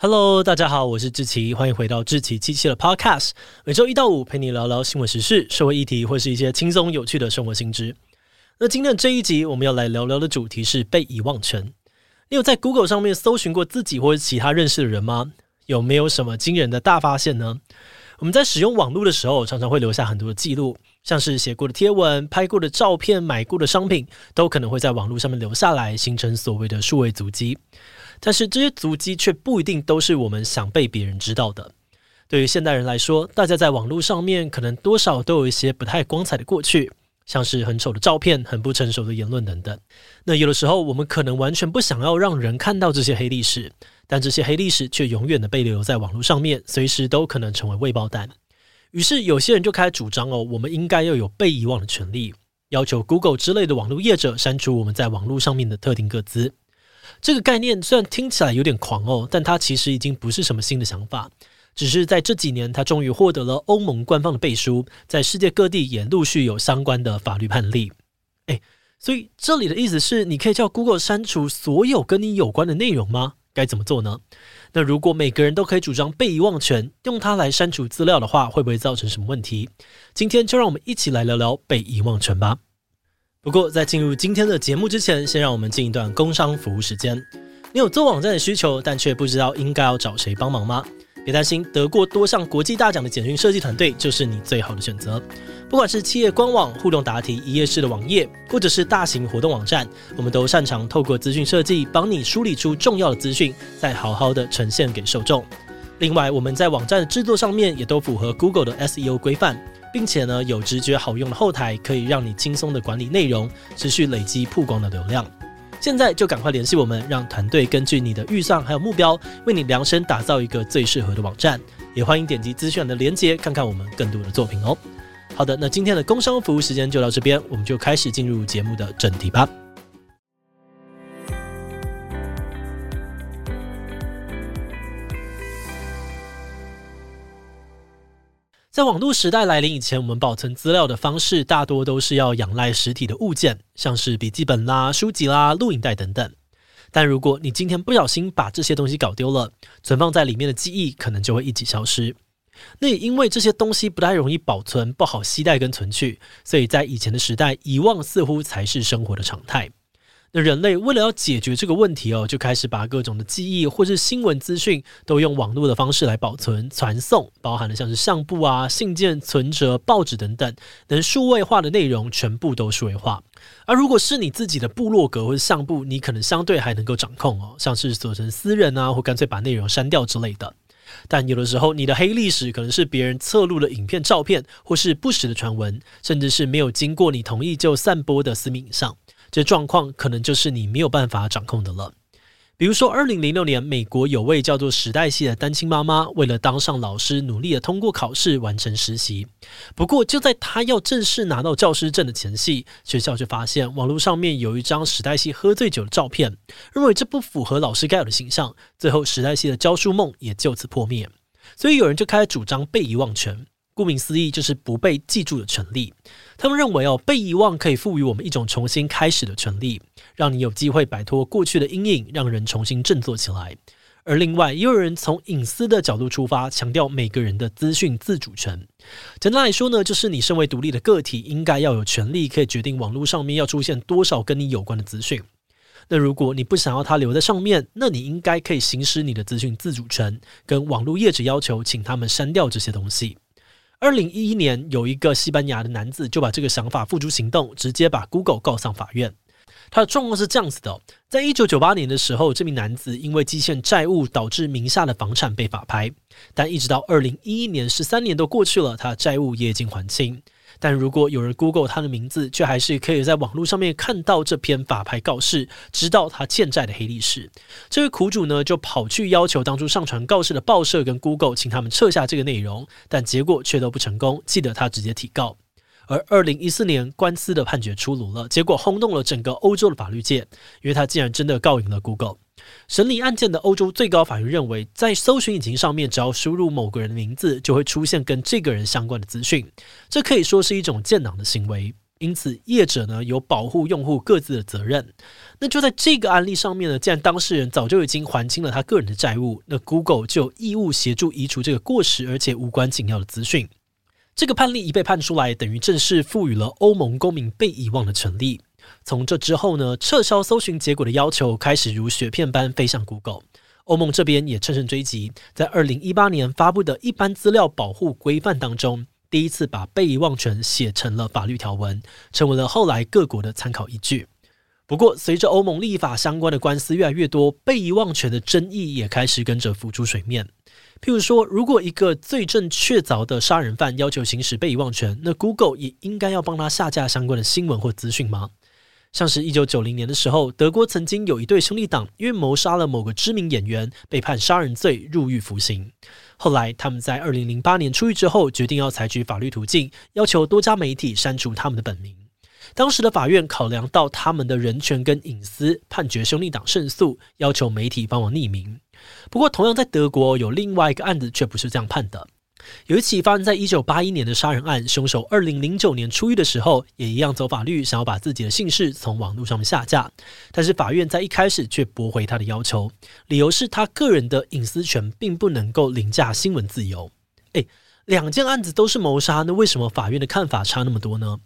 Hello，大家好，我是志奇，欢迎回到志奇七七的 Podcast。每周一到五陪你聊聊新闻时事、社会议题，或是一些轻松有趣的生活新知。那今天的这一集，我们要来聊聊的主题是被遗忘权。你有在 Google 上面搜寻过自己或者其他认识的人吗？有没有什么惊人的大发现呢？我们在使用网络的时候，常常会留下很多的记录，像是写过的贴文、拍过的照片、买过的商品，都可能会在网络上面留下来，形成所谓的数位足迹。但是这些足迹却不一定都是我们想被别人知道的。对于现代人来说，大家在网络上面可能多少都有一些不太光彩的过去，像是很丑的照片、很不成熟的言论等等。那有的时候，我们可能完全不想要让人看到这些黑历史，但这些黑历史却永远的被留在网络上面，随时都可能成为未爆弹。于是，有些人就开始主张哦，我们应该要有被遗忘的权利，要求 Google 之类的网络业者删除我们在网络上面的特定个资。这个概念虽然听起来有点狂哦，但它其实已经不是什么新的想法，只是在这几年，它终于获得了欧盟官方的背书，在世界各地也陆续有相关的法律判例。诶，所以这里的意思是，你可以叫 Google 删除所有跟你有关的内容吗？该怎么做呢？那如果每个人都可以主张被遗忘权，用它来删除资料的话，会不会造成什么问题？今天就让我们一起来聊聊被遗忘权吧。不过，在进入今天的节目之前，先让我们进一段工商服务时间。你有做网站的需求，但却不知道应该要找谁帮忙吗？别担心，得过多项国际大奖的简讯设计团队就是你最好的选择。不管是企业官网、互动答题、一页式的网页，或者是大型活动网站，我们都擅长透过资讯设计，帮你梳理出重要的资讯，再好好的呈现给受众。另外，我们在网站的制作上面也都符合 Google 的 SEO 规范。并且呢，有直觉好用的后台，可以让你轻松的管理内容，持续累积曝光的流量。现在就赶快联系我们，让团队根据你的预算还有目标，为你量身打造一个最适合的网站。也欢迎点击资讯的连接，看看我们更多的作品哦。好的，那今天的工商服务时间就到这边，我们就开始进入节目的正题吧。在网络时代来临以前，我们保存资料的方式大多都是要仰赖实体的物件，像是笔记本啦、书籍啦、录影带等等。但如果你今天不小心把这些东西搞丢了，存放在里面的记忆可能就会一起消失。那也因为这些东西不太容易保存、不好携带跟存取，所以在以前的时代，遗忘似乎才是生活的常态。那人类为了要解决这个问题哦，就开始把各种的记忆或是新闻资讯都用网络的方式来保存、传送，包含了像是相簿啊、信件、存折、报纸等等，能数位化的内容全部都数位化。而如果是你自己的部落格或是相簿，你可能相对还能够掌控哦，像是锁成私人啊，或干脆把内容删掉之类的。但有的时候，你的黑历史可能是别人侧录的影片、照片，或是不实的传闻，甚至是没有经过你同意就散播的私密影像。这状况可能就是你没有办法掌控的了。比如说，二零零六年，美国有位叫做史黛西的单亲妈妈，为了当上老师，努力的通过考试，完成实习。不过，就在她要正式拿到教师证的前夕，学校却发现网络上面有一张史黛西喝醉酒的照片，认为这不符合老师该有的形象。最后，史黛西的教书梦也就此破灭。所以，有人就开始主张被遗忘权。顾名思义，就是不被记住的权利。他们认为哦，被遗忘可以赋予我们一种重新开始的权利，让你有机会摆脱过去的阴影，让人重新振作起来。而另外，也有人从隐私的角度出发，强调每个人的资讯自主权。简单来说呢，就是你身为独立的个体，应该要有权利可以决定网络上面要出现多少跟你有关的资讯。那如果你不想要它留在上面，那你应该可以行使你的资讯自主权，跟网络业者要求，请他们删掉这些东西。二零一一年，有一个西班牙的男子就把这个想法付诸行动，直接把 Google 告上法院。他的状况是这样子的：在一九九八年的时候，这名男子因为积欠债务，导致名下的房产被法拍，但一直到二零一一年，十三年都过去了，他的债务也已经还清。但如果有人 Google 他的名字，却还是可以在网络上面看到这篇法拍告示，知道他欠债的黑历史。这位苦主呢，就跑去要求当初上传告示的报社跟 Google，请他们撤下这个内容，但结果却都不成功，记得他直接提告。而二零一四年官司的判决出炉了，结果轰动了整个欧洲的法律界，因为他竟然真的告赢了 Google。审理案件的欧洲最高法院认为，在搜寻引擎上面，只要输入某个人的名字，就会出现跟这个人相关的资讯，这可以说是一种建档的行为。因此业者呢有保护用户各自的责任。那就在这个案例上面呢，既然当事人早就已经还清了他个人的债务，那 Google 就有义务协助移除这个过时而且无关紧要的资讯。这个判例一被判出来，等于正式赋予了欧盟公民被遗忘的权利。从这之后呢，撤销搜寻结果的要求开始如雪片般飞向 Google。欧盟这边也乘胜追击，在二零一八年发布的一般资料保护规范当中，第一次把被遗忘权写成了法律条文，成为了后来各国的参考依据。不过，随着欧盟立法相关的官司越来越多，被遗忘权的争议也开始跟着浮出水面。譬如说，如果一个罪证确凿的杀人犯要求行使被遗忘权，那 Google 也应该要帮他下架相关的新闻或资讯吗？像是一九九零年的时候，德国曾经有一对兄弟党，因为谋杀了某个知名演员，被判杀人罪入狱服刑。后来他们在二零零八年出狱之后，决定要采取法律途径，要求多家媒体删除他们的本名。当时的法院考量到他们的人权跟隐私，判决兄弟党胜诉，要求媒体帮忙匿名。不过，同样在德国有另外一个案子，却不是这样判的。有一起发生在一九八一年的杀人案，凶手二零零九年出狱的时候，也一样走法律，想要把自己的姓氏从网络上面下架。但是法院在一开始却驳回他的要求，理由是他个人的隐私权并不能够凌驾新闻自由。诶，两件案子都是谋杀，那为什么法院的看法差那么多呢？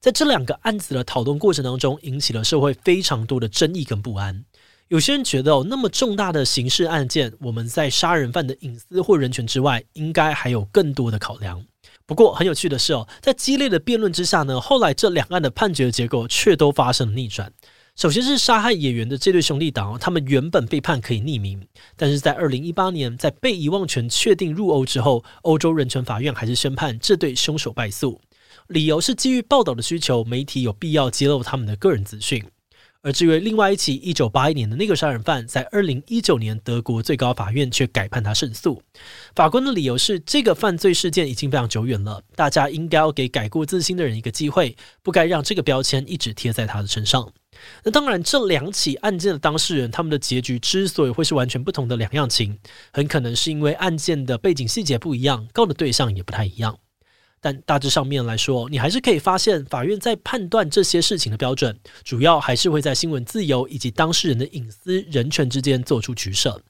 在这两个案子的讨论过程当中，引起了社会非常多的争议跟不安。有些人觉得哦，那么重大的刑事案件，我们在杀人犯的隐私或人权之外，应该还有更多的考量。不过很有趣的是哦，在激烈的辩论之下呢，后来这两案的判决结果却都发生了逆转。首先是杀害演员的这对兄弟党，他们原本被判可以匿名，但是在二零一八年，在被遗忘权确定入欧之后，欧洲人权法院还是宣判这对凶手败诉，理由是基于报道的需求，媒体有必要揭露他们的个人资讯。而至于另外一起一九八一年的那个杀人犯，在二零一九年德国最高法院却改判他胜诉。法官的理由是，这个犯罪事件已经非常久远了，大家应该要给改过自新的人一个机会，不该让这个标签一直贴在他的身上。那当然，这两起案件的当事人，他们的结局之所以会是完全不同的两样情，很可能是因为案件的背景细节不一样，告的对象也不太一样。但大致上面来说，你还是可以发现，法院在判断这些事情的标准，主要还是会在新闻自由以及当事人的隐私、人权之间做出取舍。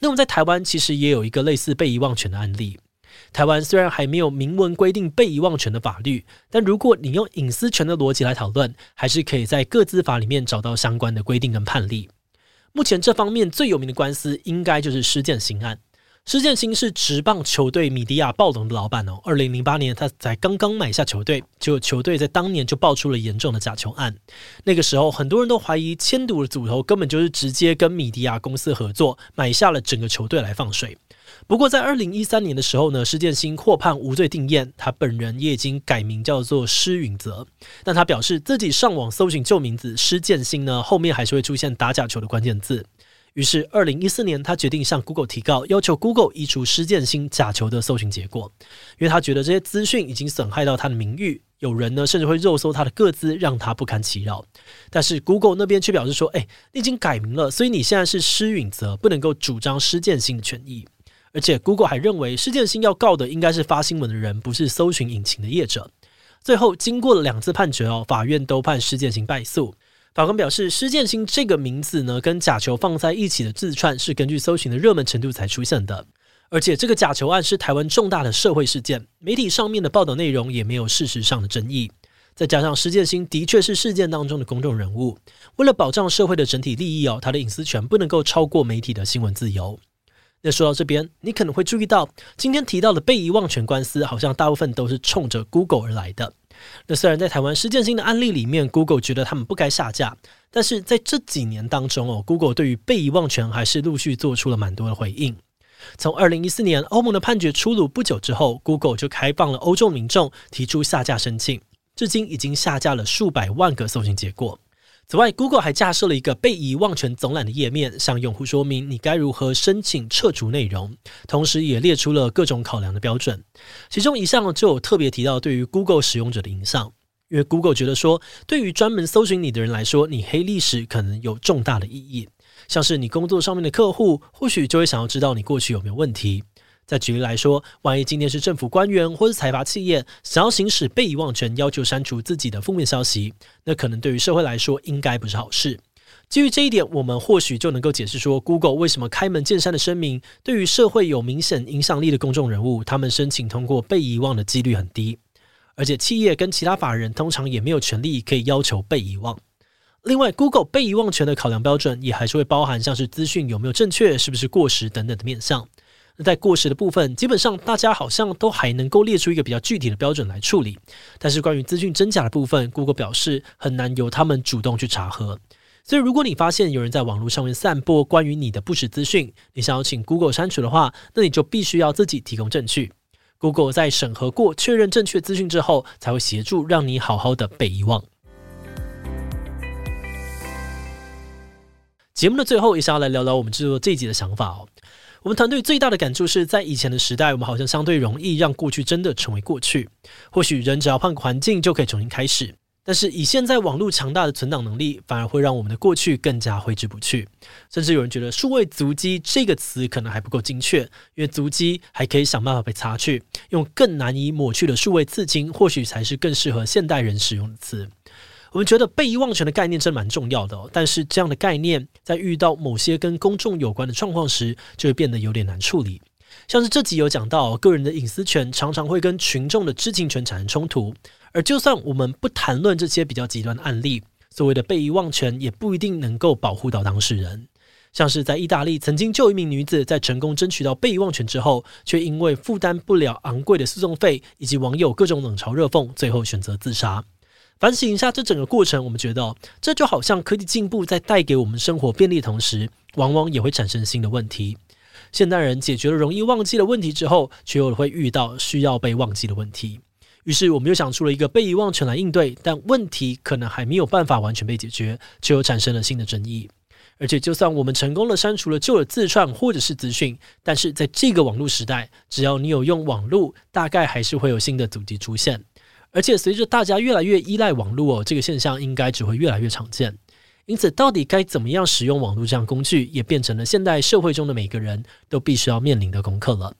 那我们在台湾其实也有一个类似被遗忘权的案例。台湾虽然还没有明文规定被遗忘权的法律，但如果你用隐私权的逻辑来讨论，还是可以在各自法里面找到相关的规定跟判例。目前这方面最有名的官司，应该就是施建兴案。施建兴是职棒球队米迪亚暴龙的老板哦。二零零八年，他才刚刚买下球队，结果球队在当年就爆出了严重的假球案。那个时候，很多人都怀疑千赌的组头根本就是直接跟米迪亚公司合作，买下了整个球队来放水。不过，在二零一三年的时候呢，施建兴获判无罪定谳，他本人也已经改名叫做施允泽。但他表示自己上网搜寻旧名字施建兴呢，后面还是会出现打假球的关键字。于是，二零一四年，他决定向 Google 提告，要求 Google 移除施建新假球的搜寻结果，因为他觉得这些资讯已经损害到他的名誉，有人呢甚至会肉搜他的个资，让他不堪其扰。但是 Google 那边却表示说：“哎，你已经改名了，所以你现在是施允泽，不能够主张施建新的权益。”而且 Google 还认为施建新要告的应该是发新闻的人，不是搜寻引擎的业者。最后，经过了两次判决哦，法院都判施建新败诉。法官表示，施建新这个名字呢，跟假球放在一起的字串是根据搜寻的热门程度才出现的，而且这个假球案是台湾重大的社会事件，媒体上面的报道内容也没有事实上的争议，再加上施建新的确是事件当中的公众人物，为了保障社会的整体利益哦，他的隐私权不能够超过媒体的新闻自由。那说到这边，你可能会注意到，今天提到的被遗忘权官司，好像大部分都是冲着 Google 而来的。那虽然在台湾施建性的案例里面，Google 觉得他们不该下架，但是在这几年当中哦，Google 对于被遗忘权还是陆续做出了蛮多的回应。从二零一四年欧盟的判决出炉不久之后，Google 就开放了欧洲民众提出下架申请，至今已经下架了数百万个搜寻结果。此外，Google 还架设了一个被遗忘权总览的页面，向用户说明你该如何申请撤除内容，同时也列出了各种考量的标准。其中一项就有特别提到对于 Google 使用者的影响，因为 Google 觉得说，对于专门搜寻你的人来说，你黑历史可能有重大的意义。像是你工作上面的客户，或许就会想要知道你过去有没有问题。再举例来说，万一今天是政府官员或是财阀企业想要行使被遗忘权，要求删除自己的负面消息，那可能对于社会来说应该不是好事。基于这一点，我们或许就能够解释说，Google 为什么开门见山的声明，对于社会有明显影响力的公众人物，他们申请通过被遗忘的几率很低。而且，企业跟其他法人通常也没有权利可以要求被遗忘。另外，Google 被遗忘权的考量标准也还是会包含像是资讯有没有正确、是不是过时等等的面向。在过时的部分，基本上大家好像都还能够列出一个比较具体的标准来处理。但是关于资讯真假的部分，Google 表示很难由他们主动去查核。所以，如果你发现有人在网络上面散播关于你的不实资讯，你想要请 Google 删除的话，那你就必须要自己提供证据。Google 在审核过、确认正确资讯之后，才会协助让你好好的被遗忘。节目的最后，也想要来聊聊我们制作这一集的想法哦。我们团队最大的感触是在以前的时代，我们好像相对容易让过去真的成为过去。或许人只要换个环境就可以重新开始，但是以现在网络强大的存档能力，反而会让我们的过去更加挥之不去。甚至有人觉得“数位足迹”这个词可能还不够精确，因为足迹还可以想办法被擦去，用更难以抹去的数位刺青，或许才是更适合现代人使用的词。我们觉得被遗忘权的概念真蛮重要的，但是这样的概念在遇到某些跟公众有关的状况时，就会变得有点难处理。像是这集有讲到，个人的隐私权常常会跟群众的知情权产生冲突，而就算我们不谈论这些比较极端的案例，所谓的被遗忘权也不一定能够保护到当事人。像是在意大利，曾经就一名女子在成功争取到被遗忘权之后，却因为负担不了昂贵的诉讼费以及网友各种冷嘲热讽，最后选择自杀。反省一下这整个过程，我们觉得这就好像科技进步在带给我们生活便利同时，往往也会产生新的问题。现代人解决了容易忘记的问题之后，却又会遇到需要被忘记的问题。于是，我们又想出了一个被遗忘权来应对，但问题可能还没有办法完全被解决，却又产生了新的争议。而且，就算我们成功的删除了旧的自串或者是资讯，但是在这个网络时代，只要你有用网络，大概还是会有新的足迹出现。而且随着大家越来越依赖网络哦，这个现象应该只会越来越常见。因此，到底该怎么样使用网络这样工具，也变成了现代社会中的每个人都必须要面临的功课了。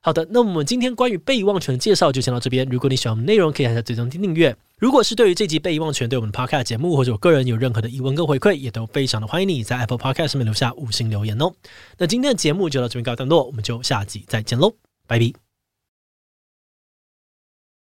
好的，那我们今天关于被遗忘权的介绍就先到这边。如果你喜欢我们内容，可以按下最终订阅。如果是对于这集被遗忘权对我们的 Podcast 节目或者我个人有任何的疑问跟回馈，也都非常的欢迎你在 Apple Podcast 上面留下五星留言哦。那今天的节目就到这边告一段落，我们就下集再见喽，拜拜。